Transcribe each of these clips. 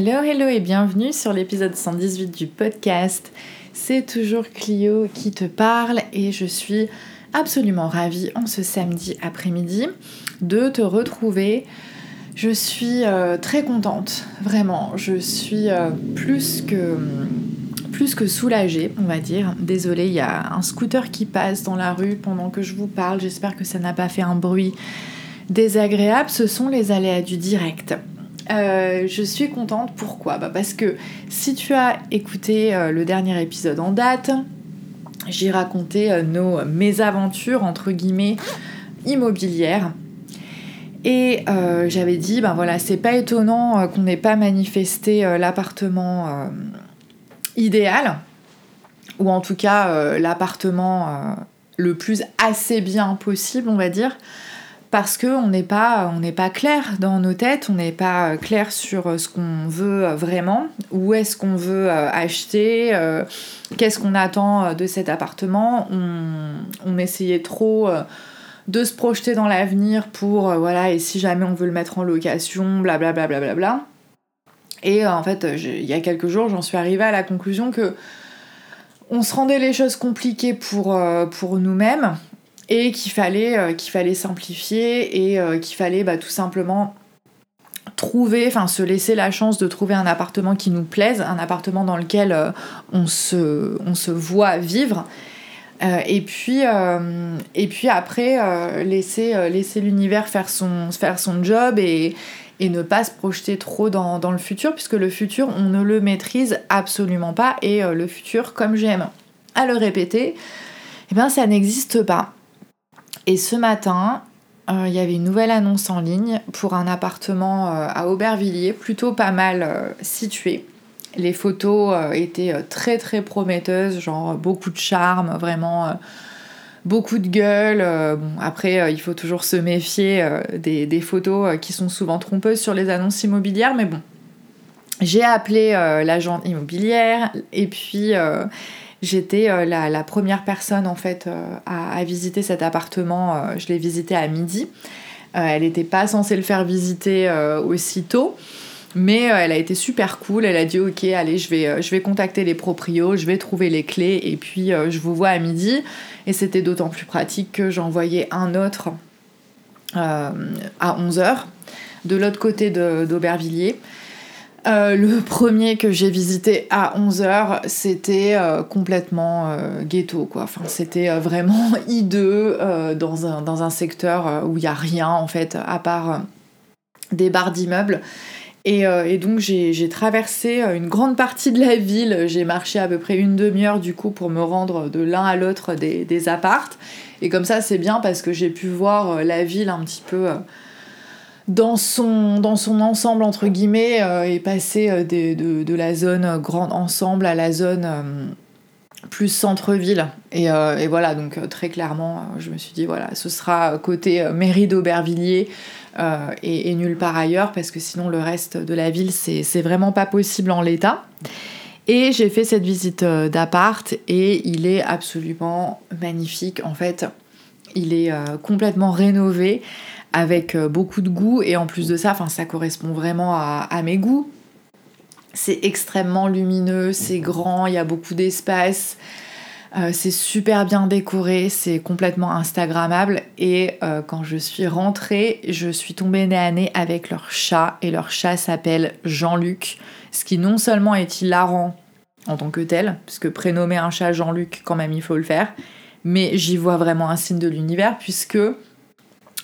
Hello, hello et bienvenue sur l'épisode 118 du podcast. C'est toujours Clio qui te parle et je suis absolument ravie en ce samedi après-midi de te retrouver. Je suis euh, très contente, vraiment. Je suis euh, plus que plus que soulagée, on va dire. Désolée, il y a un scooter qui passe dans la rue pendant que je vous parle. J'espère que ça n'a pas fait un bruit désagréable. Ce sont les aléas du direct. Euh, je suis contente, pourquoi? Bah Parce que si tu as écouté euh, le dernier épisode en date, j'ai raconté euh, nos mésaventures, entre guillemets, immobilières. Et j'avais dit, ben voilà, c'est pas étonnant qu'on n'ait pas manifesté l'appartement idéal, ou en tout cas l'appartement le plus assez bien possible, on va dire parce qu'on n'est pas, pas clair dans nos têtes, on n'est pas clair sur ce qu'on veut vraiment, où est-ce qu'on veut euh, acheter, euh, qu'est-ce qu'on attend de cet appartement. On, essayait trop euh, de se projeter dans l'avenir pour, voilà, et si jamais on veut le mettre en location, blablabla. Bla, bla, bla, et en fait, il y a quelques jours, j'en suis arrivée à la conclusion que on se rendait les choses compliquées pour, pour nous-mêmes et qu'il fallait, euh, qu'il fallait simplifier et euh, qu'il fallait bah, tout simplement trouver, enfin se laisser la chance de trouver un appartement qui nous plaise, un appartement dans lequel euh, on, se, on se voit vivre. et, puis, et puis après, laisser, laisser l'univers faire son, faire son job et, et ne pas se projeter trop dans, dans, le futur, puisque le futur, on ne le maîtrise absolument pas. Et le futur, comme j'aime à le répéter, eh ben, ça n'existe pas. Et ce matin, euh, il y avait une nouvelle annonce en ligne pour un appartement euh, à Aubervilliers, plutôt pas mal euh, situé. Les photos étaient très très prometteuses, genre beaucoup de charme, vraiment beaucoup de gueule. bon, après, il faut toujours se méfier des, des, photos qui sont souvent trompeuses sur les annonces immobilières, mais bon. J'ai appelé l'agent immobilière et puis J'étais euh, la, première personne en fait euh, à, visiter cet appartement. Euh, je l'ai visité à midi. elle n'était pas censée le faire visiter aussitôt. Mais elle a été super cool. Elle a dit ok, allez, je vais, je vais contacter les proprios, je vais trouver les clés et puis je vous vois à midi. Et c'était d'autant plus pratique que j'envoyais un autre à 11h de l'autre côté d'Aubervilliers. Euh, le premier que j'ai visité à 11h, c'était euh, complètement euh, ghetto, quoi. Enfin, c'était vraiment hideux dans, un, dans un secteur où il n'y a rien, en fait, à part des barres d'immeubles. Et, donc, j'ai traversé une grande partie de la ville. J'ai marché à peu près une demi-heure, du coup, pour me rendre de l'un à l'autre des, des appartes. Et comme ça, c'est bien parce que j'ai pu voir la ville un petit peu dans son, dans son ensemble, entre guillemets, euh, et passer euh, de, de, la zone grand ensemble à la zone euh, plus centre-ville. Et, et, voilà, donc très clairement, je me suis dit, voilà, ce sera côté mairie d'Aubervilliers et, et, nulle part ailleurs, parce que sinon le reste de la ville, c'est vraiment pas possible en l'état. Et j'ai fait cette visite d'appart et il est absolument magnifique. En fait, il est complètement rénové avec euh, beaucoup de goût et en plus de ça, ça correspond vraiment à, mes goûts. C'est extrêmement lumineux, c'est grand, il y a beaucoup d'espace. Euh, c'est super bien décoré, c'est complètement instagrammable et euh, quand je suis rentrée, je suis tombée nez à nez avec leur chat et leur chat s'appelle Jean-Luc, ce qui non seulement est hilarant en tant que tel, puisque prénommer un chat Jean-Luc quand même il faut le faire, mais j'y vois vraiment un signe de l'univers puisque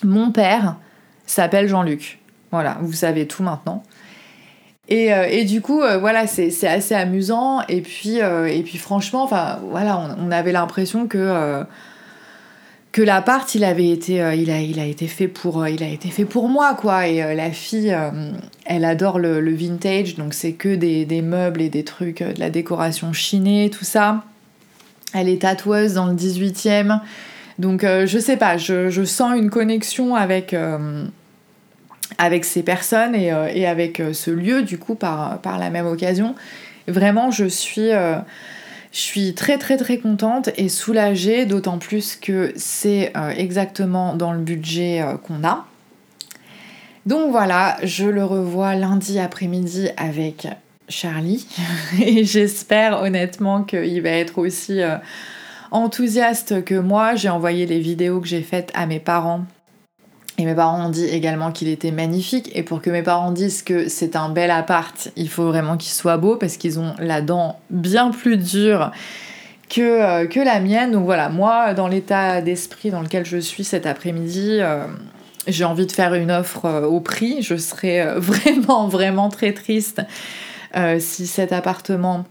mon père s'appelle Jean-Luc. Voilà, vous savez tout maintenant. Et, euh, du coup, euh, voilà, c'est assez amusant. Et puis, euh, franchement, voilà, on, avait l'impression que que l'appart, il avait été, il a, il a été fait pour, il a été fait pour moi, quoi. Et la fille, elle adore le, vintage, donc c'est que des, des, meubles et des trucs, de la décoration chinée, tout ça. Elle est tatoueuse dans le 18e. Donc euh, je sais pas, je, sens une connexion avec, euh, ces personnes et, euh, avec ce lieu du coup par, la même occasion. Vraiment je suis, je suis très très très contente et soulagée, d'autant plus que c'est exactement dans le budget qu'on a. Donc voilà, je le revois lundi après-midi avec Charlie et j'espère honnêtement qu'il va être aussi enthousiaste que moi. J'ai envoyé les vidéos que j'ai faites à mes parents et mes parents ont dit également qu'il était magnifique. Et pour que mes parents disent que c'est un bel appart, il faut vraiment qu'il soit beau parce qu'ils ont la dent bien plus dure que, euh, que la mienne. Donc voilà, moi, dans l'état d'esprit dans lequel je suis cet après-midi, euh, j'ai envie de faire une offre euh, au prix. Je serais vraiment, vraiment très triste si cet appartement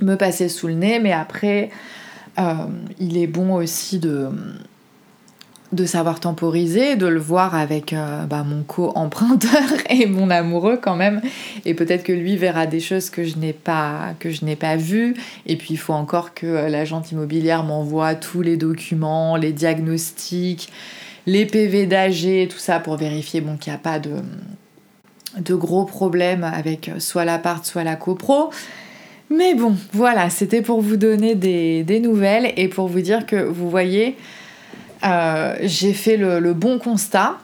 me passait sous le nez. Mais après, il est bon aussi de de savoir temporiser, de le voir avec euh, bah, mon co-emprunteur et mon amoureux quand même. Et peut-être que lui verra des choses que je n'ai pas, que je n'ai pas vues. Et puis il faut encore que euh, l'agente immobilière m'envoie tous les documents, les diagnostics, les PV d'AG, tout ça pour vérifier qu'il n'y a pas de, de gros problèmes avec soit l'appart, soit la copro. Mais bon, voilà, c'était pour vous donner des, nouvelles et pour vous dire que vous voyez, euh, j'ai fait le, bon constat.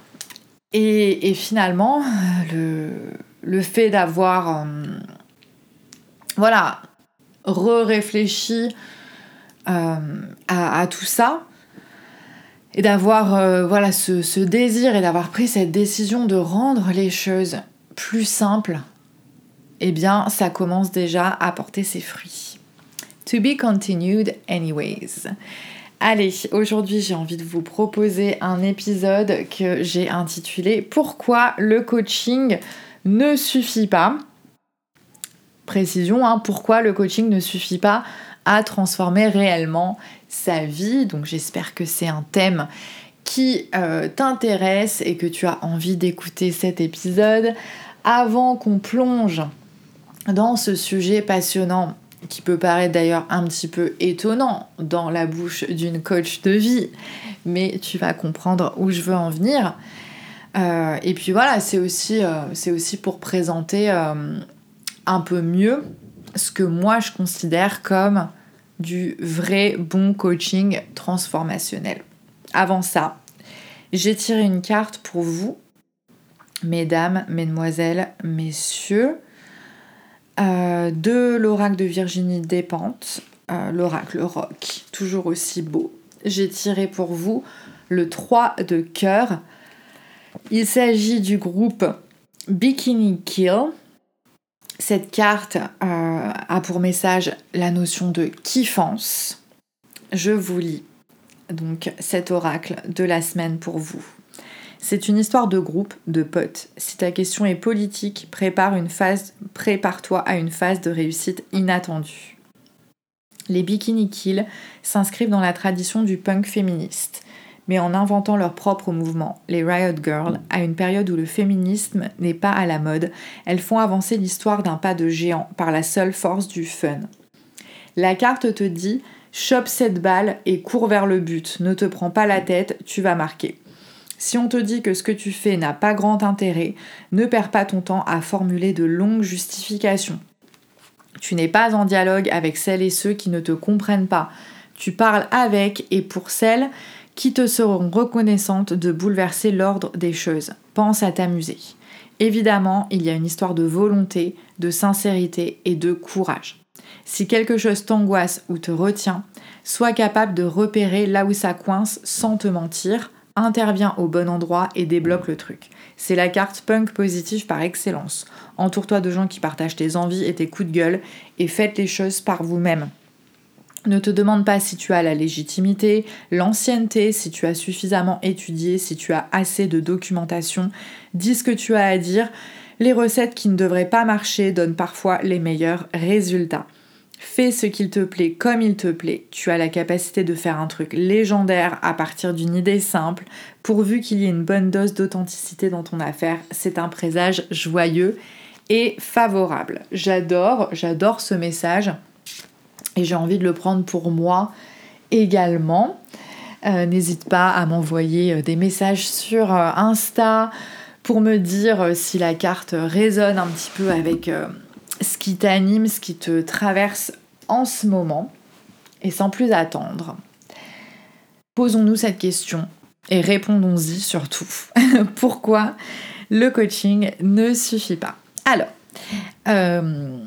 Et, finalement, le, fait d'avoir, euh, voilà, re-réfléchi euh, à, tout ça, et d'avoir voilà ce, désir et d'avoir pris cette décision de rendre les choses plus simples, eh bien, ça commence déjà à porter ses fruits. To be continued anyways. Allez, aujourd'hui j'ai envie de vous proposer un épisode que j'ai intitulé Pourquoi le coaching ne suffit pas? Précision, hein, pourquoi le coaching ne suffit pas à transformer réellement sa vie? Donc j'espère que c'est un thème qui euh, t'intéresse et que tu as envie d'écouter cet épisode. Avant qu'on plonge dans ce sujet passionnant qui peut paraître d'ailleurs un petit peu étonnant dans la bouche d'une coach de vie, mais tu vas comprendre où je veux en venir. Euh, et puis voilà, c'est aussi, euh, aussi pour présenter euh, un peu mieux ce que moi je considère comme du vrai bon coaching transformationnel. Avant ça, j'ai tiré une carte pour vous, mesdames, mesdemoiselles, messieurs, euh, de l'oracle de Virginie Despentes, euh, l'oracle rock, toujours aussi beau. J'ai tiré pour vous le 3 de cœur. Il s'agit du groupe Bikini Kill. Cette carte euh, a pour message la notion de kiffance. Je vous lis donc cet oracle de la semaine pour vous. C'est une histoire de groupe, de potes. Si ta question est politique, prépare une phase, prépare-toi à une phase de réussite inattendue. Les Bikini Kill s'inscrivent dans la tradition du punk féministe, mais en inventant leur propre mouvement, les Riot Girls, à une période où le féminisme n'est pas à la mode, elles font avancer l'histoire d'un pas de géant par la seule force du fun. La carte te dit chope cette balle et cours vers le but, ne te prends pas la tête, tu vas marquer. Si on te dit que ce que tu fais n'a pas grand intérêt, ne perds pas ton temps à formuler de longues justifications. Tu n'es pas en dialogue avec celles et ceux qui ne te comprennent pas. Tu parles avec et pour celles qui te seront reconnaissantes de bouleverser l'ordre des choses. Pense à t'amuser. Évidemment, il y a une histoire de volonté, de sincérité et de courage. Si quelque chose t'angoisse ou te retient, sois capable de repérer là où ça coince sans te mentir, intervient au bon endroit et débloque le truc. C'est la carte punk positive par excellence. Entoure-toi de gens qui partagent tes envies et tes coups de gueule et faites les choses par vous-même. Ne te demande pas si tu as la légitimité, l'ancienneté, si tu as suffisamment étudié, si tu as assez de documentation. Dis ce que tu as à dire. Les recettes qui ne devraient pas marcher donnent parfois les meilleurs résultats. Fais ce qu'il te plaît comme il te plaît. Tu as la capacité de faire un truc légendaire à partir d'une idée simple, pourvu qu'il y ait une bonne dose d'authenticité dans ton affaire. C'est un présage joyeux et favorable. J'adore, j'adore ce message et j'ai envie de le prendre pour moi également. Euh, n'hésite pas à m'envoyer euh, des messages sur euh, Insta pour me dire si la carte résonne un petit peu avec ce qui t'anime, ce qui te traverse en ce moment. Et sans plus attendre, posons-nous cette question et répondons-y surtout. Pourquoi le coaching ne suffit pas? Alors, euh,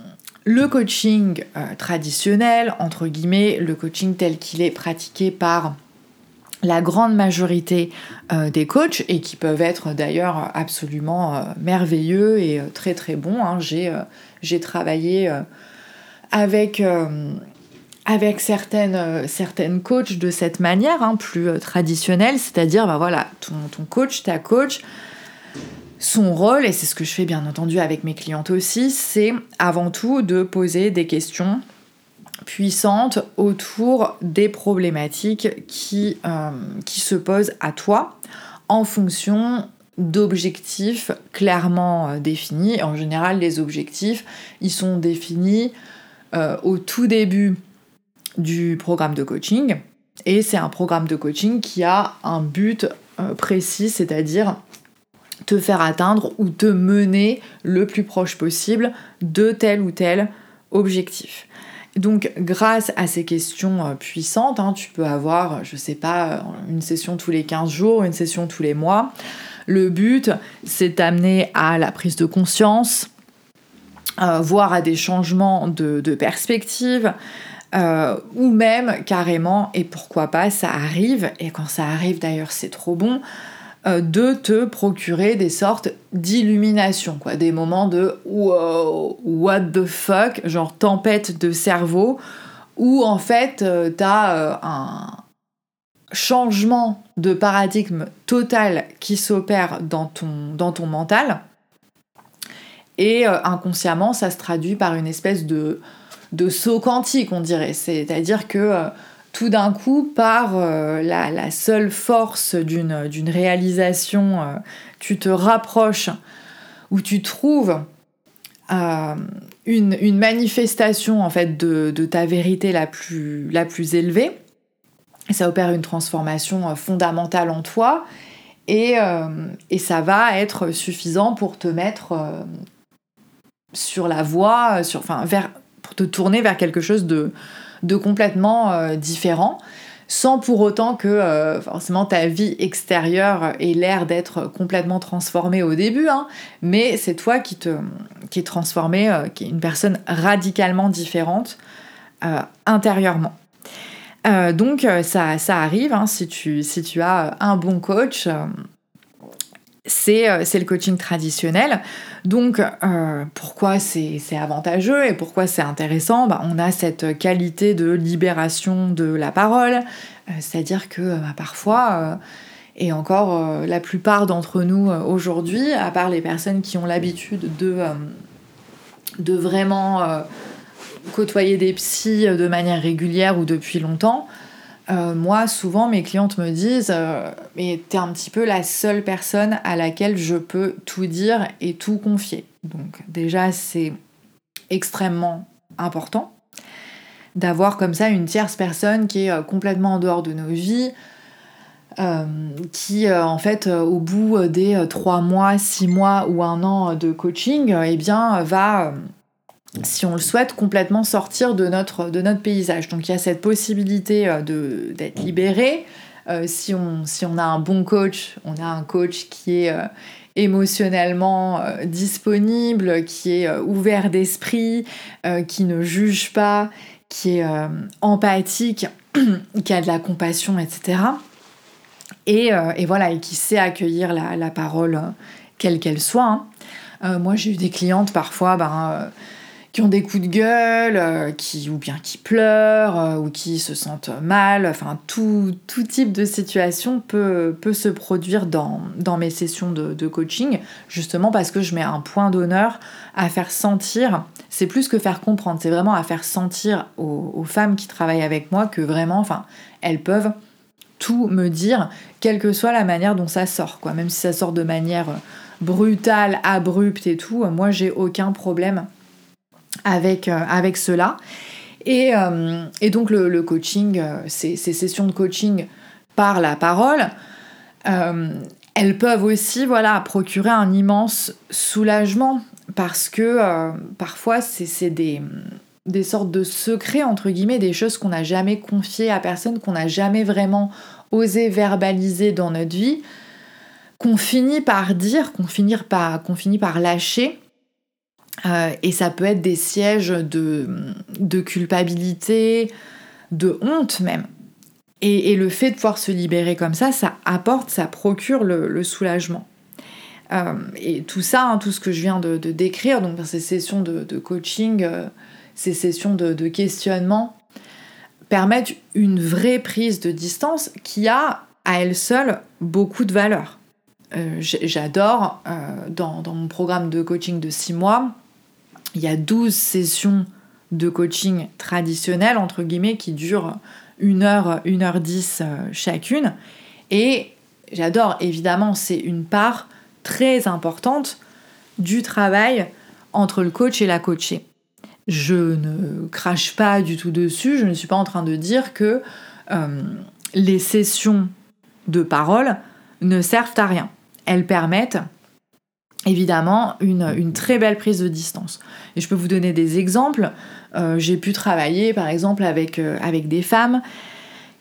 le coaching euh, traditionnel, entre guillemets, le coaching tel qu'il est pratiqué par la grande majorité euh, des coachs et qui peuvent être d'ailleurs absolument merveilleux et très très bons. Hein. J'ai travaillé avec avec certaines, certaines coachs de cette manière, hein, plus traditionnelle, c'est-à-dire, bah voilà, ton, ton, coach, ta coach, son rôle, et c'est ce que je fais bien entendu avec mes clientes aussi, c'est avant tout de poser des questions puissantes autour des problématiques qui, euh, qui se posent à toi en fonction d'objectifs clairement euh, définis. En général, les objectifs, ils sont définis euh, au tout début du programme de coaching. Et c'est un programme de coaching qui a un but précis, c'est-à-dire te faire atteindre ou te mener le plus proche possible de tel ou tel objectif. Donc grâce à ces questions euh, puissantes, hein, tu peux avoir, je sais pas, une session tous les 15 jours, une session tous les mois. Le but, c'est d'amener à la prise de conscience, euh, voire à des changements de, perspective, euh, ou même carrément, et pourquoi pas, ça arrive, et quand ça arrive d'ailleurs c'est trop bon, euh, de te procurer des sortes d'illumination, quoi, des moments de wow, what the fuck, genre tempête de cerveau, où en fait t'as un changement de paradigme total qui s'opère dans ton, dans ton mental. Et inconsciemment, ça se traduit par une espèce de, de saut quantique, on dirait. C'est-à-dire que tout d'un coup, par euh, la, seule force d'une réalisation, euh, tu te rapproches ou tu trouves euh, une, manifestation en fait de, ta vérité la plus, la plus élevée. Ça opère une transformation fondamentale en toi et, et, ça va être suffisant pour te mettre sur la voie, sur, enfin, vers, pour te tourner vers quelque chose de, de complètement euh, différent sans pour autant que euh, forcément ta vie extérieure ait l'air d'être complètement transformée au début, hein. mais c'est toi qui, te, qui est transformé, euh, qui est une personne radicalement différente intérieurement. Donc ça, ça arrive, hein, si, tu, si tu as un bon coach, c'est le coaching traditionnel. Donc, euh, pourquoi c'est avantageux et pourquoi c'est intéressant? Bah, On a cette qualité de libération de la parole, euh, c'est-à-dire que bah, parfois, euh, et encore la plupart d'entre nous aujourd'hui, à part les personnes qui ont l'habitude de, de vraiment côtoyer des psys de manière régulière ou depuis longtemps, euh, moi, souvent, mes clientes me disent euh, Mais t'es un petit peu la seule personne à laquelle je peux tout dire et tout confier. Donc, déjà, c'est extrêmement important d'avoir comme ça une tierce personne qui est euh, complètement en dehors de nos vies, qui, en fait, au bout des trois mois, six mois ou un an de coaching, eh bien, va si on le souhaite, complètement sortir de notre, de notre paysage. Donc il y a cette possibilité euh, d'être libéré. Euh, si, on, si on a un bon coach, on a un coach qui est euh, émotionnellement disponible, qui est ouvert d'esprit, qui ne juge pas, qui est empathique, qui a de la compassion, etc. Et, voilà, et qui sait accueillir la, parole quelle qu'elle soit. Hein. moi j'ai eu des clientes parfois, ben, qui ont des coups de gueule, euh, qui, ou bien qui pleurent, euh, ou qui se sentent mal. Enfin, tout, tout type de situation peut, peut se produire dans, dans mes sessions de, coaching, justement parce que je mets un point d'honneur à faire sentir, c'est plus que faire comprendre, c'est vraiment à faire sentir aux, femmes qui travaillent avec moi que vraiment, enfin, elles peuvent tout me dire, quelle que soit la manière dont ça sort, quoi. Même si ça sort de manière brutale, abrupte et tout, moi j'ai aucun problème avec, euh, avec cela. Et, euh, et donc le, coaching, euh, ces, ces, sessions de coaching par la parole, elles peuvent aussi voilà, procurer un immense soulagement parce que parfois c'est des, des sortes de secrets, entre guillemets, des choses qu'on n'a jamais confiées à personne, qu'on n'a jamais vraiment osé verbaliser dans notre vie, qu'on finit par dire, qu'on finit qu'on finit par lâcher. Euh, et ça peut être des sièges de, culpabilité, de honte même. Et, le fait de pouvoir se libérer comme ça, ça apporte, ça procure le, soulagement. Euh, et tout ça, hein, tout ce que je viens de, décrire, donc ces sessions de, coaching, euh, ces sessions de, questionnement, permettent une vraie prise de distance qui a à elle seule beaucoup de valeur. J'adore, dans, mon programme de coaching de 6 mois, il y a 12 sessions de coaching traditionnelles, entre guillemets, qui durent 1 heure, 1 heure 10 euh, chacune. Et j'adore, évidemment, c'est une part très importante du travail entre le coach et la coachée. Je ne crache pas du tout dessus, je ne suis pas en train de dire que euh, les sessions de parole ne servent à rien. Elles permettent évidemment une, très belle prise de distance. Et je peux vous donner des exemples. Euh, j'ai pu travailler par exemple avec, euh, des femmes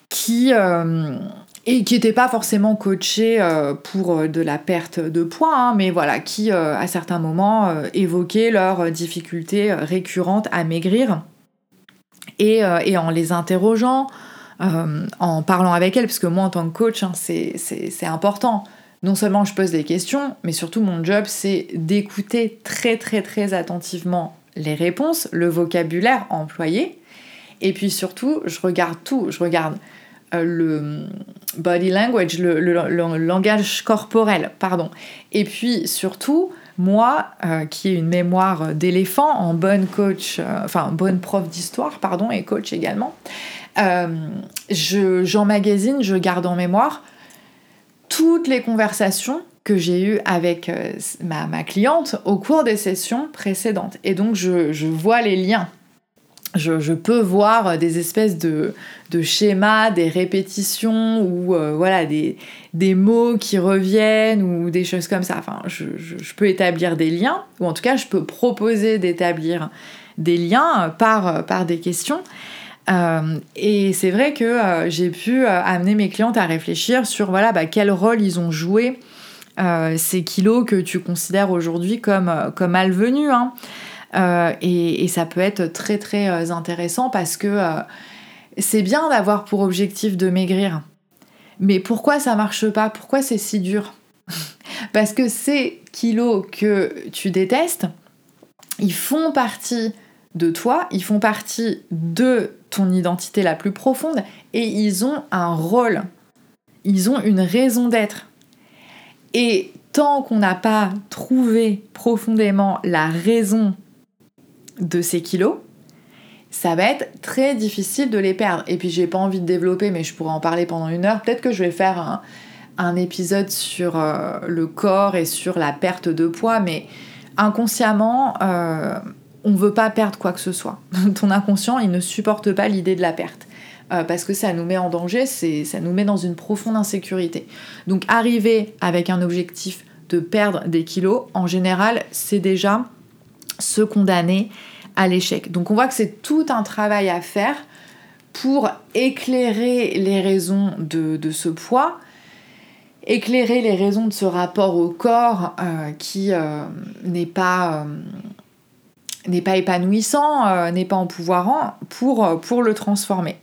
qui euh, et qui n'étaient pas forcément coachées pour de la perte de poids, hein, mais voilà, qui à certains moments évoquaient leurs difficultés récurrentes à maigrir. Et, en les interrogeant, en parlant avec elles, parce que moi en tant que coach, hein, c'est important non seulement je pose des questions, mais surtout mon job c'est d'écouter très très très attentivement les réponses, le vocabulaire employé, et puis surtout je regarde tout, je regarde euh, le body language, le, langage corporel, pardon, et puis surtout moi, euh, qui ai une mémoire d'éléphant en bonne coach, euh, enfin bonne prof d'histoire, pardon, et coach également, j'emmagasine, je garde en mémoire toutes les conversations que j'ai eues avec euh, ma, cliente au cours des sessions précédentes. Et donc je, vois les liens. Je, peux voir des espèces de, schémas, des répétitions ou euh, voilà des, mots qui reviennent ou des choses comme ça. Enfin, je, peux établir des liens ou en tout cas je peux proposer d'établir des liens par des questions. Euh, et c'est vrai que euh, j'ai pu euh, amener mes clientes à réfléchir sur voilà, bah, quel rôle ils ont joué ces kilos que tu considères aujourd'hui comme, comme malvenus. Hein. Et, et, ça peut être très très intéressant parce que c'est bien d'avoir pour objectif de maigrir. Mais pourquoi ça marche pas? Pourquoi c'est si dur? Parce que ces kilos que tu détestes, ils font partie de toi, ils font partie de ton identité la plus profonde et ils ont un rôle, ils ont une raison d'être. Et tant qu'on n'a pas trouvé profondément la raison de ces kilos, ça va être très difficile de les perdre. Et puis j'ai pas envie de développer, mais je pourrais en parler pendant une heure. Peut-être que je vais faire un, épisode sur euh, le corps et sur la perte de poids, mais inconsciemment, euh, on veut pas perdre quoi que ce soit. Ton inconscient, il ne supporte pas l'idée de la perte. Euh, parce que ça nous met en danger, ça nous met dans une profonde insécurité. Donc arriver avec un objectif de perdre des kilos, en général, c'est déjà se condamner à l'échec. Donc on voit que c'est tout un travail à faire pour éclairer les raisons de, ce poids, éclairer les raisons de ce rapport au corps euh, qui euh, n'est pas n'est pas épanouissant, euh, n'est pas empouvoirant pour, euh, pour le transformer.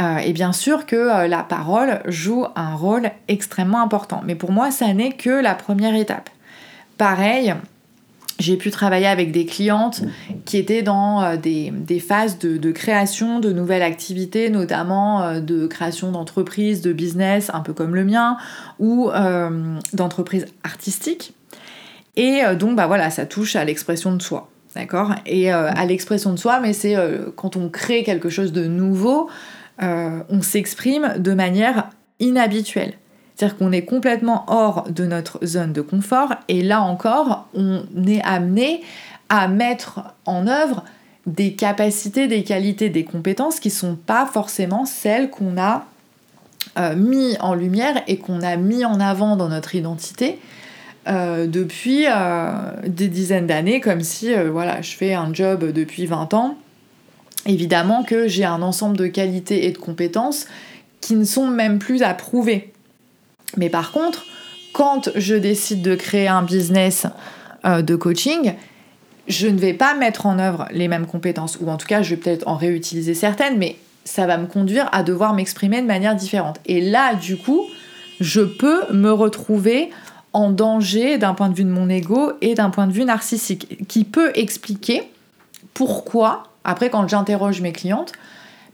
Euh, et bien sûr que la parole joue un rôle extrêmement important. Mais pour moi, ça n'est que la première étape. Pareil, j'ai pu travailler avec des clientes qui étaient dans des, phases de, création de nouvelles activités, notamment de création d'entreprises, de business, un peu comme le mien, ou d'entreprises artistiques. Et donc, bah voilà, ça touche à l'expression de soi. D'accord Et euh, à l'expression de soi, mais c'est euh, quand on crée quelque chose de nouveau, euh, on s'exprime de manière inhabituelle. C'est-à-dire qu'on est complètement hors de notre zone de confort et là encore, on est amené à mettre en œuvre des capacités, des qualités, des compétences qui ne sont pas forcément celles qu'on a mis en lumière et qu'on a mis en avant dans notre identité euh, depuis euh, des dizaines d'années, comme si euh, voilà, je fais un job depuis 20 ans. Évidemment que j'ai un ensemble de qualités et de compétences qui ne sont même plus à prouver. Mais par contre, quand je décide de créer un business de coaching, je ne vais pas mettre en œuvre les mêmes compétences, ou en tout cas, je vais peut-être en réutiliser certaines, mais ça va me conduire à devoir m'exprimer de manière différente. Et là, du coup, je peux me retrouver en danger d'un point de vue de mon ego et d'un point de vue narcissique, qui peut expliquer pourquoi, après quand j'interroge mes clientes,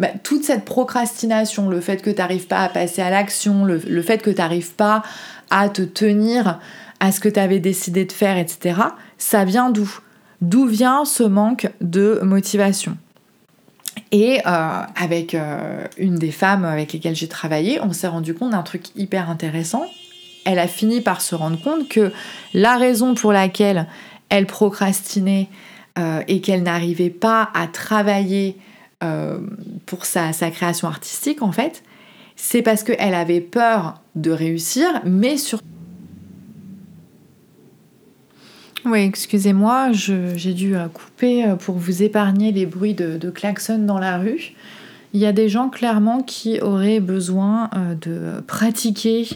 bah, toute cette procrastination, le fait que tu n'arrives pas à passer à l'action, le, fait que tu n'arrives pas à te tenir à ce que tu avais décidé de faire, etc., ça vient d'où? D'où vient ce manque de motivation? Et euh, avec euh, une des femmes avec lesquelles j'ai travaillé, on s'est rendu compte d'un truc hyper intéressant. Elle a fini par se rendre compte que la raison pour laquelle elle procrastinait euh, et qu'elle n'arrivait pas à travailler pour sa, création artistique, en fait, c'est parce qu'elle avait peur de réussir, mais surtout Oui, excusez-moi, j'ai dû euh, couper euh, pour vous épargner les bruits de, de klaxon dans la rue. Il y a des gens clairement qui auraient besoin euh, de pratiquer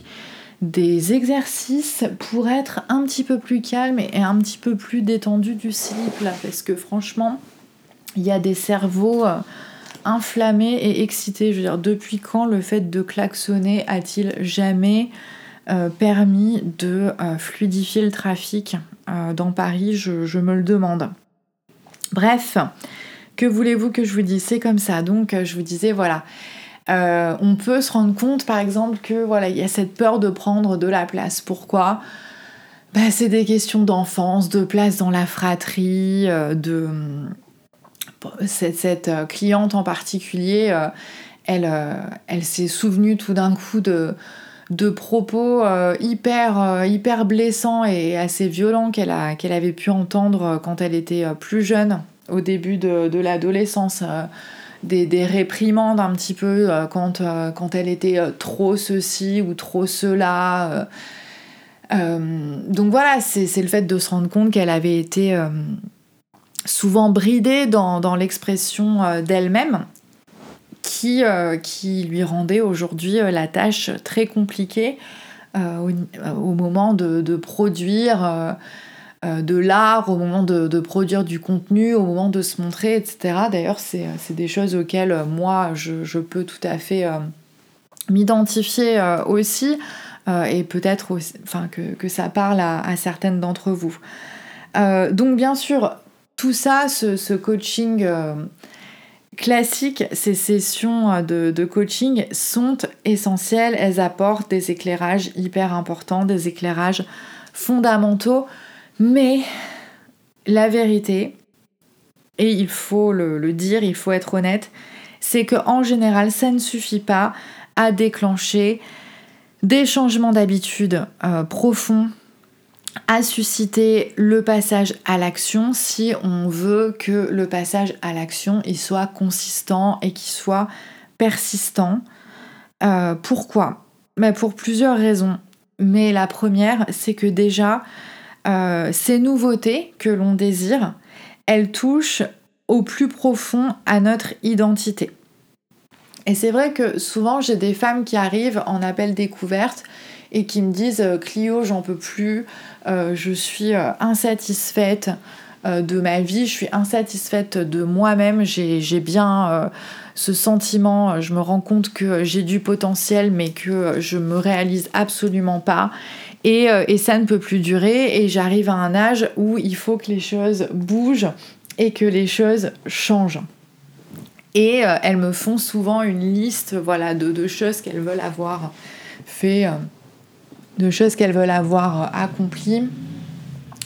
des exercices pour être un petit peu plus calme et un petit peu plus détendu du slip là, parce que franchement, il y a des cerveaux inflammés et excités. Je veux dire, depuis quand le fait de klaxonner a-t-il jamais permis de fluidifier le trafic euh, dans Paris, je, me le demande. Bref, que voulez-vous que je vous dise? C'est comme ça. Donc je vous disais, voilà. Euh, on peut se rendre compte par exemple que voilà, il y a cette peur de prendre de la place. Pourquoi? Bah, C'est des questions d'enfance, de place dans la fratrie, euh, de cette, cliente en particulier, elle, s'est souvenue tout d'un coup de, propos euh, hyper, euh, hyper blessants et assez violents qu'elle avait pu entendre euh, quand elle était plus jeune, au début de, l'adolescence. Des, réprimandes un petit peu quand, quand elle était trop ceci ou trop cela. donc voilà, c'est le fait de se rendre compte qu'elle avait été souvent bridée dans, l'expression d'elle-même qui, euh, qui lui rendait aujourd'hui euh, la tâche très compliquée euh, au, moment de produire de l'art, au moment de, produire du contenu, au moment de se montrer, etc. D'ailleurs, c'est des choses auxquelles moi, je, peux tout à fait m'identifier aussi, et peut-être enfin, que, ça parle à, certaines d'entre vous. donc bien sûr, tout ça, ce, coaching classique, ces sessions euh, de, coaching sont essentielles, elles apportent des éclairages hyper importants, des éclairages fondamentaux, mais la vérité, et il faut le, dire, il faut être honnête, c'est qu'en général, ça ne suffit pas à déclencher des changements d'habitude euh, profonds à susciter le passage à l'action si on veut que le passage à l'action soit consistant et qu'il soit persistant. Euh, pourquoi? Mais Pour plusieurs raisons. Mais la première, c'est que déjà, euh, ces nouveautés que l'on désire, elles touchent au plus profond à notre identité. Et c'est vrai que souvent j'ai des femmes qui arrivent en appel découverte et qui me disent euh, Clio, j'en peux plus, euh, je suis insatisfaite de ma vie, je suis insatisfaite de moi-même, j'ai bien ce sentiment, je me rends compte que j'ai du potentiel mais que je me réalise absolument pas. Et, et ça ne peut plus durer et j'arrive à un âge où il faut que les choses bougent et que les choses changent. Et elles me font souvent une liste voilà, de, choses qu'elles veulent avoir fait de choses qu'elles veulent avoir euh, accomplies,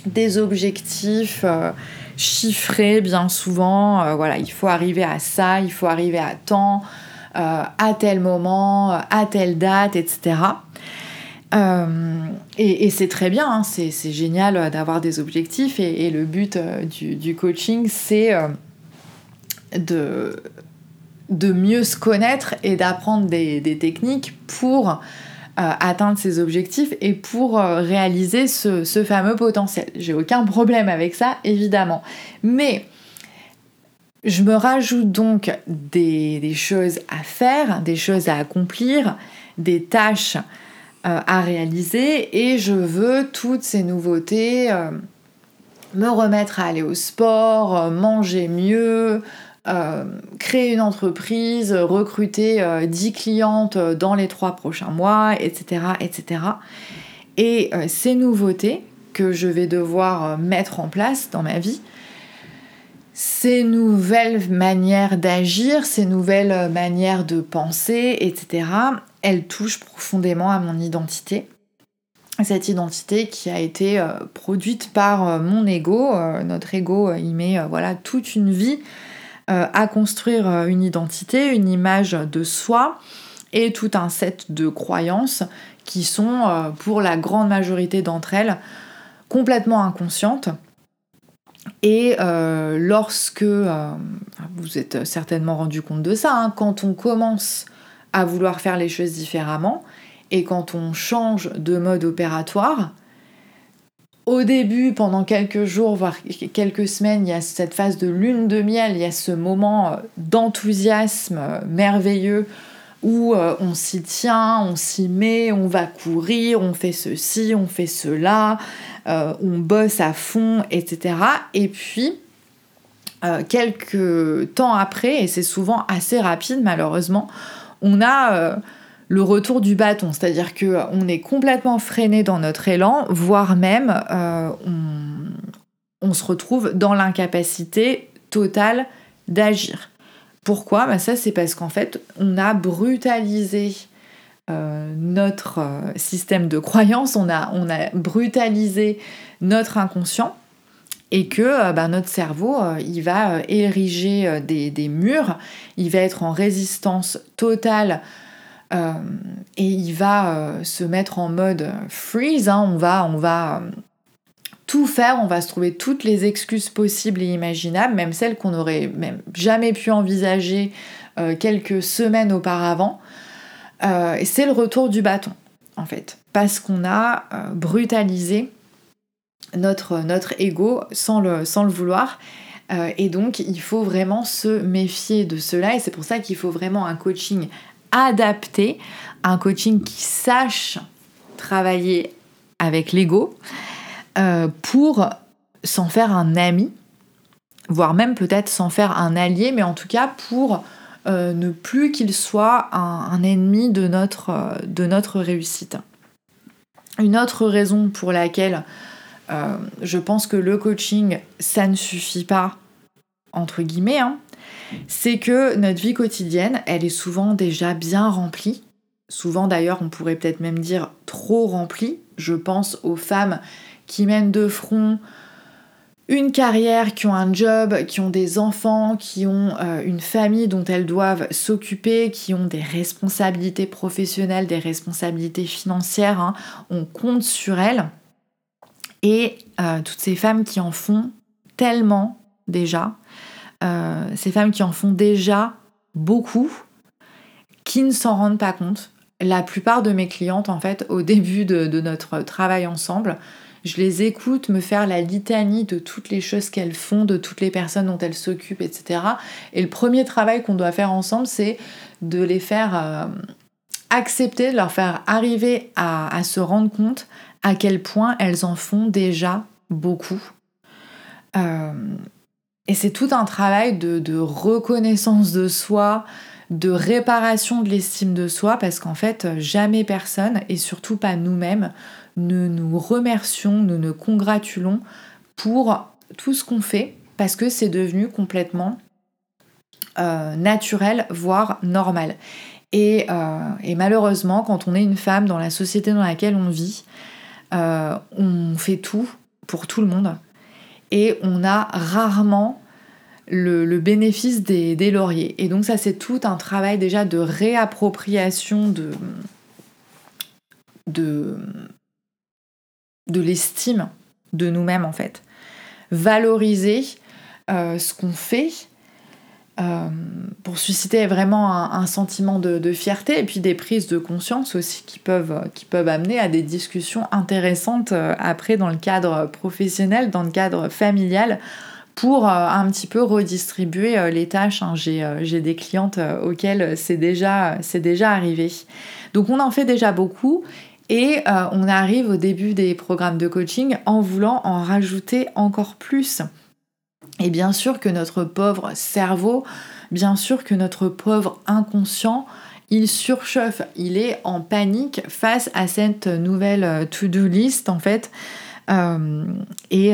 des objectifs euh, chiffrés bien souvent. Euh, voilà, il faut arriver à ça, il faut arriver à temps, à tel moment, à telle date, etc. et, c'est très bien, hein, c'est génial d'avoir des objectifs et, le but du, coaching, c'est de, mieux se connaître et d'apprendre des, techniques pour euh, atteindre ses objectifs et pour euh, réaliser ce, fameux potentiel. J'ai aucun problème avec ça, évidemment. Mais je me rajoute donc des, choses à faire, des choses à accomplir, des tâches à réaliser et je veux toutes ces nouveautés, me remettre à aller au sport, manger mieux, créer une entreprise, recruter 10 clientes dans les trois prochains mois, etc. etc. Et ces nouveautés que je vais devoir mettre en place dans ma vie, ces nouvelles manières d'agir, ces nouvelles manières de penser, etc., elles touchent profondément à mon identité. Cette identité qui a été euh, produite par euh, mon ego. Euh, notre ego, il met voilà, toute une vie à construire une identité, une image de soi et tout un set de croyances qui sont, pour la grande majorité d'entre elles, complètement inconscientes et lorsque, vous êtes certainement rendu compte de ça, hein, quand on commence à vouloir faire les choses différemment et quand on change de mode opératoire, au début, pendant quelques jours, voire quelques semaines, il y a cette phase de lune de miel, il y a ce moment d'enthousiasme merveilleux où euh, on s'y tient, on s'y met, on va courir, on fait ceci, on fait cela, euh, on bosse à fond, etc. Et puis, euh, quelques temps après, et c'est souvent assez rapide malheureusement, on a le retour du bâton, c'est-à-dire qu'on est complètement freiné dans notre élan, voire même on, se retrouve dans l'incapacité totale d'agir. Pourquoi? Bah, Ça, c'est parce qu'en fait, on a brutalisé euh, notre euh, système de croyance, on on a brutalisé notre inconscient et que euh, bah, notre cerveau, il va ériger des, murs, il va être en résistance totale et il va se mettre en mode freeze, hein. on va, tout faire, on va se trouver toutes les excuses possibles et imaginables, même celles qu'on n'aurait même jamais pu envisager quelques semaines auparavant. Euh, et c'est le retour du bâton, en fait, parce qu'on a euh, brutalisé notre, notre ego sans le, sans le vouloir. Euh, et donc, il faut vraiment se méfier de cela. Et c'est pour ça qu'il faut vraiment un coaching adapté, un coaching qui sache travailler avec l'ego pour s'en faire un ami, voire même peut-être s'en faire un allié, mais en tout cas pour euh, ne plus qu'il soit un, ennemi de notre, euh, de notre réussite. Une autre raison pour laquelle euh, je pense que le coaching, ça ne suffit pas, entre guillemets, hein, c'est que notre vie quotidienne, elle est souvent déjà bien remplie. Souvent d'ailleurs, on pourrait peut-être même dire trop remplie. Je pense aux femmes qui mènent de front une carrière, qui ont un job, qui ont des enfants, qui ont euh, une famille dont elles doivent s'occuper, qui ont des responsabilités professionnelles, des responsabilités financières, hein. on compte sur elles. Et euh, toutes ces femmes qui en font tellement déjà, euh, ces femmes qui en font déjà beaucoup, qui ne s'en rendent pas compte. La plupart de mes clientes, en fait, au début de notre travail ensemble, je les écoute me faire la litanie de toutes les choses qu'elles font, de toutes les personnes dont elles s'occupent, etc. Et le premier travail qu'on doit faire ensemble, c'est de les faire euh, accepter, de leur faire arriver à, se rendre compte à quel point elles en font déjà beaucoup. Euh, et c'est tout un travail de, reconnaissance de soi, de réparation de l'estime de soi, parce qu'en fait, jamais personne, et surtout pas nous-mêmes, ne nous remercions, nous nous congratulons pour tout ce qu'on fait parce que c'est devenu complètement euh, naturel, voire normal. Euh, et, malheureusement, quand on est une femme dans la société dans laquelle on vit, euh, on fait tout pour tout le monde et on a rarement le, bénéfice des, lauriers. Et donc ça, c'est tout un travail déjà de réappropriation de, de, de l'estime de nous-mêmes en fait. Valoriser euh, ce qu'on fait euh, pour susciter vraiment un, sentiment de, fierté et puis des prises de conscience aussi qui peuvent, qui peuvent amener à des discussions intéressantes euh, après dans le cadre professionnel, dans le cadre familial pour un petit peu redistribuer les tâches. Hein. J'ai des clientes auxquelles c'est déjà, déjà arrivé. Donc on en fait déjà beaucoup Et euh, on arrive au début des programmes de coaching en voulant en rajouter encore plus. Et bien sûr que notre pauvre cerveau, bien sûr que notre pauvre inconscient, il surchauffe, il est en panique face à cette nouvelle euh, to-do list en fait. Euh, et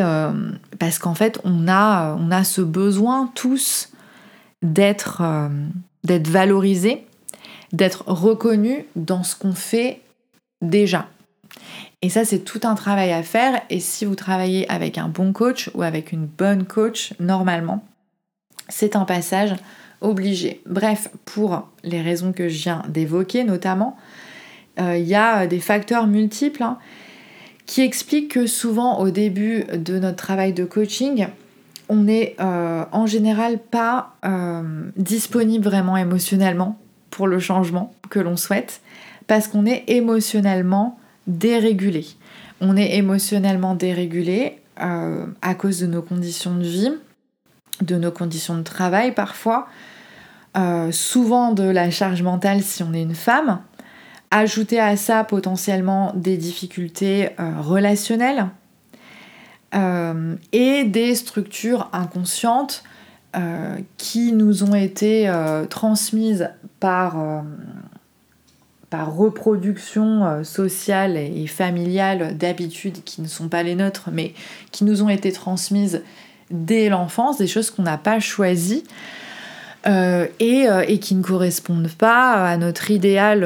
parce qu'en fait, on a, ce besoin tous d'être d'être valorisé, d'être reconnu dans ce qu'on fait déjà. Et ça, c'est tout un travail à faire. Et si vous travaillez avec un bon coach ou avec une bonne coach, normalement, c'est un passage obligé. Bref, pour les raisons que je viens d'évoquer notamment, euh, il y a des facteurs multiples hein, qui expliquent que souvent au début de notre travail de coaching, on n'est euh, en général pas euh, disponible vraiment émotionnellement pour le changement que l'on souhaite parce qu'on est émotionnellement dérégulé. On est émotionnellement dérégulé euh, à cause de nos conditions de vie, de nos conditions de travail parfois, souvent de la charge mentale si on est une femme. Ajouter à ça potentiellement des difficultés relationnelles, euh, et des structures inconscientes euh, qui nous ont été euh, transmises par, par reproduction sociale et, familiale d'habitudes qui ne sont pas les nôtres, mais qui nous ont été transmises dès l'enfance, des choses qu'on n'a pas choisies. et, et, qui ne correspondent pas à notre idéal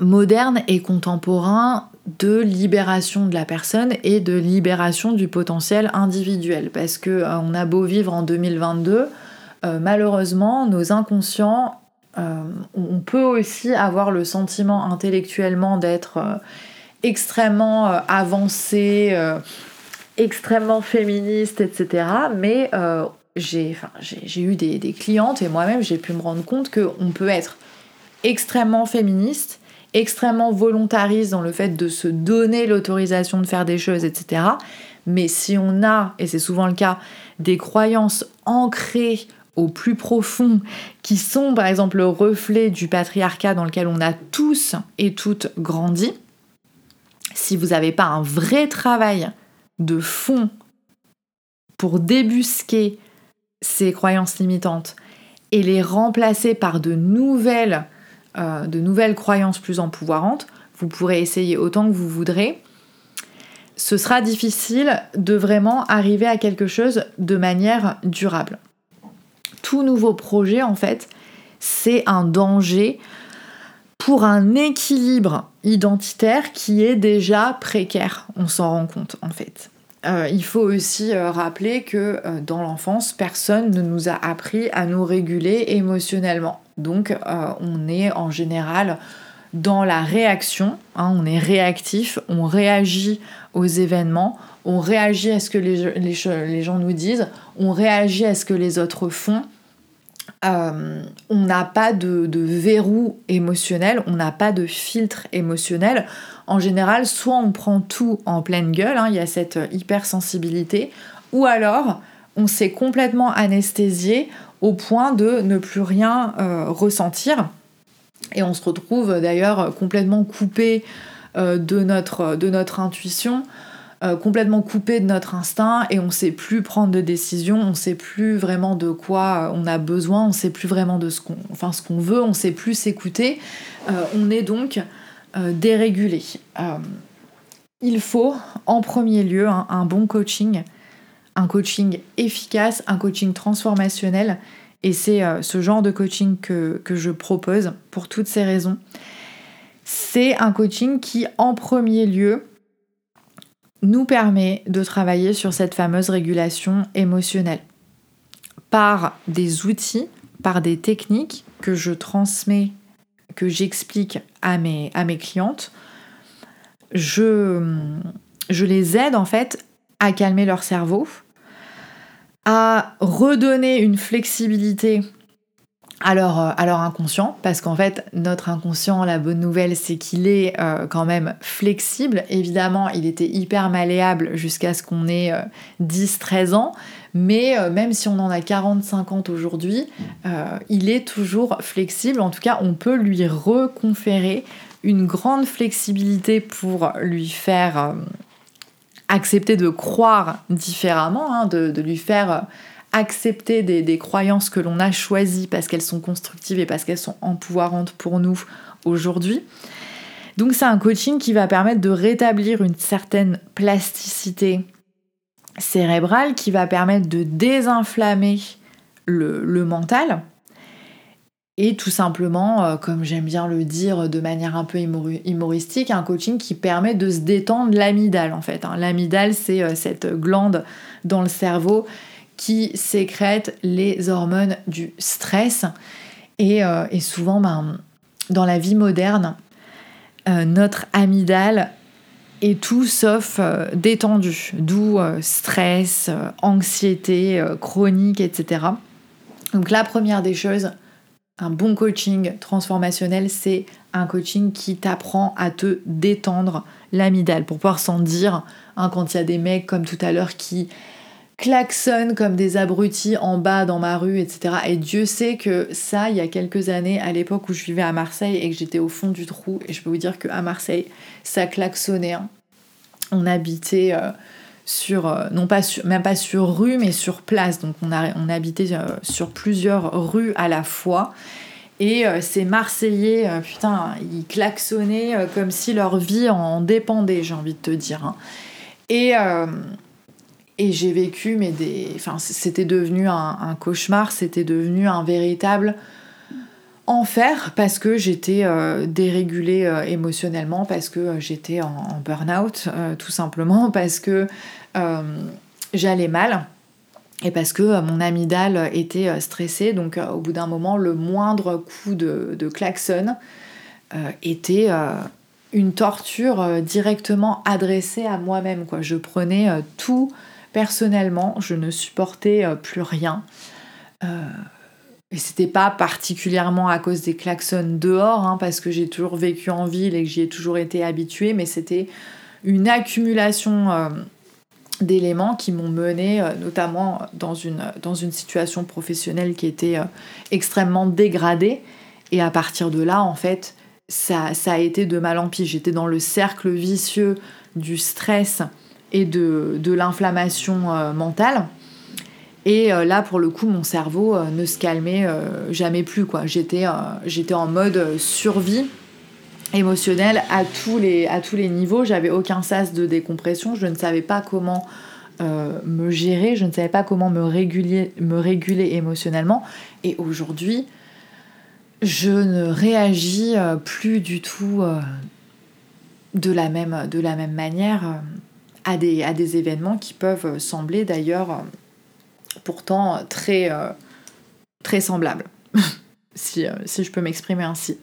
moderne et contemporain de libération de la personne et de libération du potentiel individuel. Parce que euh, on a beau vivre en 2022, euh, malheureusement, nos inconscients, euh, on peut aussi avoir le sentiment intellectuellement d'être extrêmement avancé, extrêmement féministe, etc. Mais j'ai eu des, des clientes et moi-même j'ai pu me rendre compte qu'on peut être extrêmement féministe extrêmement volontariste dans le fait de se donner l'autorisation de faire des choses, etc. Mais si on a, et c'est souvent le cas, des croyances ancrées au plus profond, qui sont par exemple le reflet du patriarcat dans lequel on a tous et toutes grandi, si vous n'avez pas un vrai travail de fond pour débusquer ces croyances limitantes et les remplacer par de nouvelles euh, de nouvelles croyances plus empouvoirantes. Vous pourrez essayer autant que vous voudrez. Ce sera difficile de vraiment arriver à quelque chose de manière durable. Tout nouveau projet, en fait, c'est un danger pour un équilibre identitaire qui est déjà précaire. On s'en rend compte, en fait. Euh, il faut aussi euh, rappeler que dans l'enfance, personne ne nous a appris à nous réguler émotionnellement. Donc euh, on est en général dans la réaction, hein, on est réactif, on réagit aux événements, on réagit à ce que les, gens nous disent, on réagit à ce que les autres font. Euh, on n'a pas de, verrou émotionnel, on n'a pas de filtre émotionnel. En général, soit on prend tout en pleine gueule, hein, il y a cette hypersensibilité, ou alors on s'est complètement anesthésié, au point de ne plus rien euh, ressentir. Et on se retrouve d'ailleurs complètement coupé euh, de, notre, de notre intuition, euh, complètement coupé de notre instinct et on sait plus prendre de décision, on sait plus vraiment de quoi on a besoin, on sait plus vraiment de ce qu'on veut, on sait plus s'écouter. on est donc dérégulé. il faut en premier lieu un bon coaching un coaching efficace, un coaching transformationnel. Et c'est euh, ce genre de coaching que, je propose pour toutes ces raisons. C'est un coaching qui, en premier lieu, nous permet de travailler sur cette fameuse régulation émotionnelle par des outils, par des techniques que je transmets, que j'explique à mes, à mes clientes. Je, je les aide en fait à calmer leur cerveau, à redonner une flexibilité à leur, euh, inconscient, parce qu'en fait, notre inconscient, la bonne nouvelle, c'est qu'il est, euh, quand même flexible. Évidemment, il était hyper malléable jusqu'à ce qu'on ait 10-13 euh, ans, mais même si on en a 40-50 aujourd'hui, il est toujours flexible. En tout cas, on peut lui reconférer une grande flexibilité pour lui faire euh, accepter de croire différemment, hein, de, lui faire euh, accepter des, croyances que l'on a choisies parce qu'elles sont constructives et parce qu'elles sont empouvoirantes pour nous aujourd'hui. Donc c'est un coaching qui va permettre de rétablir une certaine plasticité cérébrale, qui va permettre de désinflammer le mental, et tout simplement, euh, comme j'aime bien le dire de manière un peu humoristique, un coaching qui permet de se détendre l'amidale en fait. Hein. L'amidale, c'est euh, cette glande dans le cerveau qui sécrète les hormones du stress. Et, euh, souvent, ben, dans la vie moderne, notre amygdale est tout sauf détendu, d'où stress, anxiété chronique, etc. Donc la première des choses, un bon coaching transformationnel, c'est un coaching qui t'apprend à te détendre l'amidale pour pouvoir s'en dire hein, quand il y a des mecs comme tout à l'heure qui klaxonnent comme des abrutis en bas dans ma rue, etc. Et Dieu sait que ça, il y a quelques années, à l'époque où je vivais à Marseille et que j'étais au fond du trou, et je peux vous dire qu'à Marseille, ça klaxonnait. Hein. On habitait... Euh, sur, euh, non pas même pas sur rue, mais sur place. Donc on, habitait euh, sur plusieurs rues à la fois. Et ces Marseillais, putain, ils klaxonnaient comme si leur vie en dépendait, j'ai envie de te dire. Hein. Et, et j'ai vécu, mais des. Enfin, c'était devenu un, cauchemar, c'était devenu un véritable enfer parce que j'étais dérégulée émotionnellement, parce que j'étais en, burn-out, tout simplement, parce que euh, j'allais mal et parce que euh, mon amygdale était euh, stressée. Donc au bout d'un moment, le moindre coup de, klaxon était une torture directement adressée à moi-même. Quoi. Je prenais tout personnellement, je ne supportais plus rien. et c'était pas particulièrement à cause des klaxons dehors, hein, parce que j'ai toujours vécu en ville et que j'y ai toujours été habituée, mais c'était une accumulation d'éléments qui m'ont mené euh, notamment dans une, dans une situation professionnelle qui était euh, extrêmement dégradée. Et à partir de là, en fait, ça, ça a été de mal en pis. J'étais dans le cercle vicieux du stress et de, de l'inflammation euh, mentale. Et là, pour le coup, mon cerveau ne se calmait jamais plus. Quoi. J'étais, j'étais en mode survie émotionnel à tous les, à tous les niveaux. J'avais aucun sas de décompression. Je ne savais pas comment euh, me gérer. Je ne savais pas comment me réguler, me réguler émotionnellement. Et aujourd'hui, je ne réagis euh, plus du tout euh, de, la même, de la même manière à des, événements qui peuvent sembler d'ailleurs pourtant très, très semblables, si, je peux m'exprimer ainsi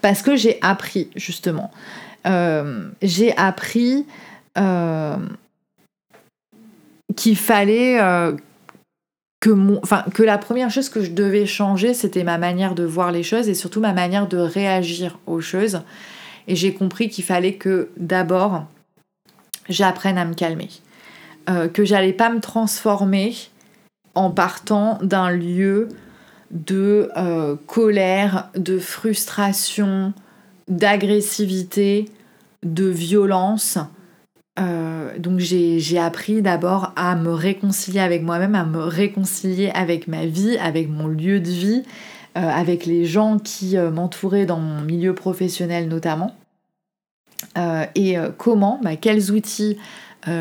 parce que j'ai appris justement. Euh, j'ai appris euh, qu'il fallait euh, que, mon, que la première chose que je devais changer, c'était ma manière de voir les choses et surtout ma manière de réagir aux choses. Et j'ai compris qu'il fallait que d'abord, j'apprenne à me calmer. que j'allais pas me transformer en partant d'un lieu de euh, colère, de frustration, d'agressivité, de violence. Euh, donc j'ai appris d'abord à me réconcilier avec moi-même, à me réconcilier avec ma vie, avec mon lieu de vie, euh, avec les gens qui m'entouraient dans mon milieu professionnel notamment. Et comment, bah, quels outils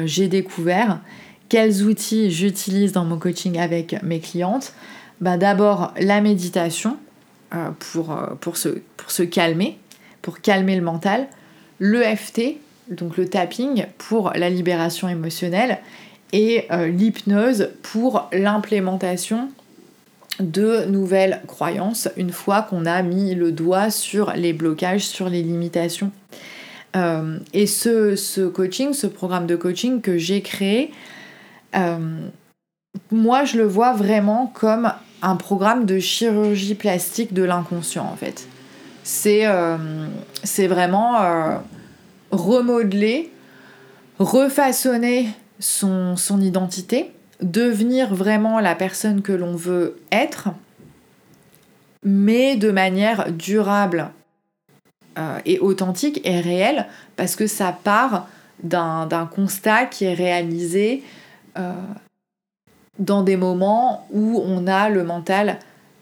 j'ai découverts, quels outils j'utilise dans mon coaching avec mes clientes, bah, d'abord la méditation euh, pour, euh, pour, se, calmer, pour calmer le mental, l'EFT, donc le tapping pour la libération émotionnelle, et euh, l'hypnose pour l'implémentation de nouvelles croyances une fois qu'on a mis le doigt sur les blocages, sur les limitations. Et ce, coaching, ce programme de coaching que j'ai créé, moi je le vois vraiment comme un programme de chirurgie plastique de l'inconscient en fait. C'est euh, vraiment euh, remodeler, refaçonner son, son identité, devenir vraiment la personne que l'on veut être, mais de manière durable est authentique et réel parce que ça part d'un constat qui est réalisé dans des moments où on a le mental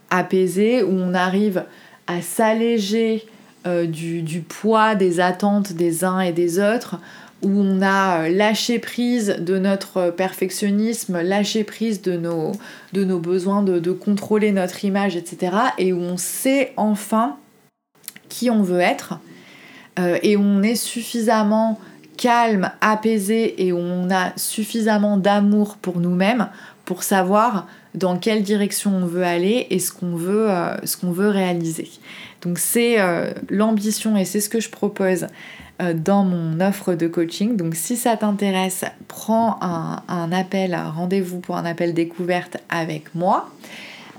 apaisé, où on arrive à s'alléger euh, du, poids des attentes des uns et des autres, où on a euh, lâché prise de notre perfectionnisme, lâché prise de nos, de nos besoins de, contrôler notre image, etc. Et où on sait enfin qui on veut être, euh, et on est suffisamment calme, apaisé, et on a suffisamment d'amour pour nous-mêmes pour savoir dans quelle direction on veut aller et ce qu'on veut, euh, veut réaliser. Donc c'est euh, l'ambition et c'est ce que je propose dans mon offre de coaching. Donc si ça t'intéresse, prends un, un appel, un rendez-vous pour un appel découverte avec moi.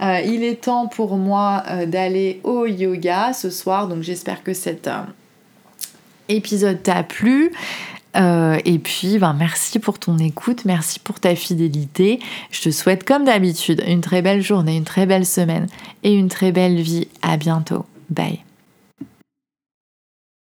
Il est temps pour moi d'aller au yoga ce soir, donc j'espère que cet épisode t'a plu. Euh, et puis, ben, merci pour ton écoute, merci pour ta fidélité. Je te souhaite, comme d'habitude, une très belle journée, une très belle semaine et une très belle vie. À bientôt. Bye.